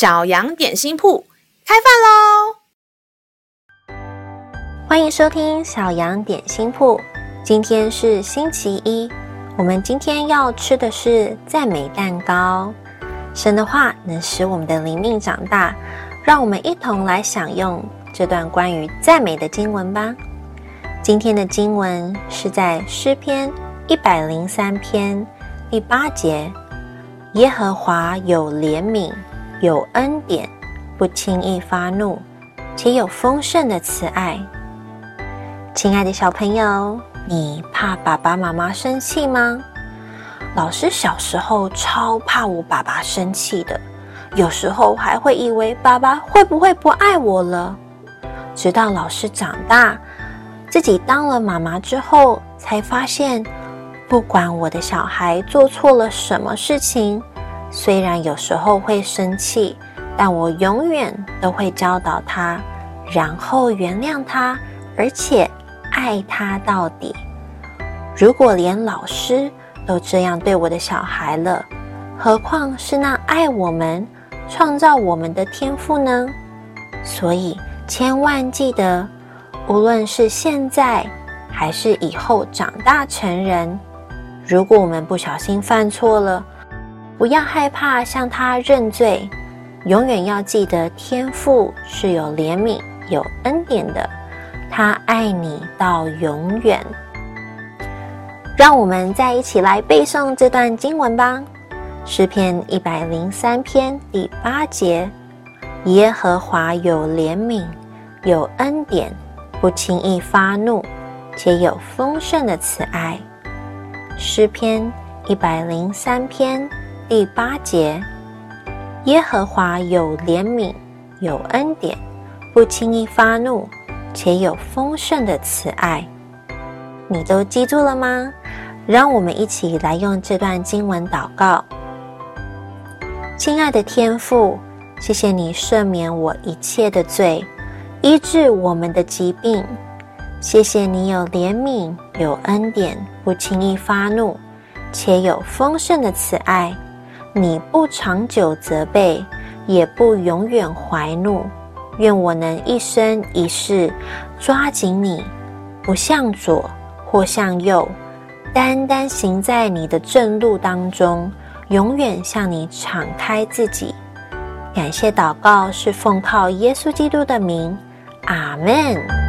小羊点心铺开饭喽！欢迎收听小羊点心铺。今天是星期一，我们今天要吃的是赞美蛋糕。神的话能使我们的灵命长大，让我们一同来享用这段关于赞美的经文吧。今天的经文是在诗篇一百零三篇第八节：耶和华有怜悯。有恩典，不轻易发怒，且有丰盛的慈爱。亲爱的小朋友，你怕爸爸妈妈生气吗？老师小时候超怕我爸爸生气的，有时候还会以为爸爸会不会不爱我了。直到老师长大，自己当了妈妈之后，才发现，不管我的小孩做错了什么事情。虽然有时候会生气，但我永远都会教导他，然后原谅他，而且爱他到底。如果连老师都这样对我的小孩了，何况是那爱我们、创造我们的天赋呢？所以千万记得，无论是现在还是以后长大成人，如果我们不小心犯错了，不要害怕向他认罪，永远要记得天父是有怜悯、有恩典的，他爱你到永远。让我们再一起来背诵这段经文吧，《诗篇》一百零三篇第八节：耶和华有怜悯、有恩典，不轻易发怒，且有丰盛的慈爱。《诗篇》一百零三篇。第八节，耶和华有怜悯，有恩典，不轻易发怒，且有丰盛的慈爱。你都记住了吗？让我们一起来用这段经文祷告。亲爱的天父，谢谢你赦免我一切的罪，医治我们的疾病。谢谢你有怜悯，有恩典，不轻易发怒，且有丰盛的慈爱。你不长久责备，也不永远怀怒。愿我能一生一世抓紧你，不向左或向右，单单行在你的正路当中，永远向你敞开自己。感谢祷告是奉靠耶稣基督的名，阿门。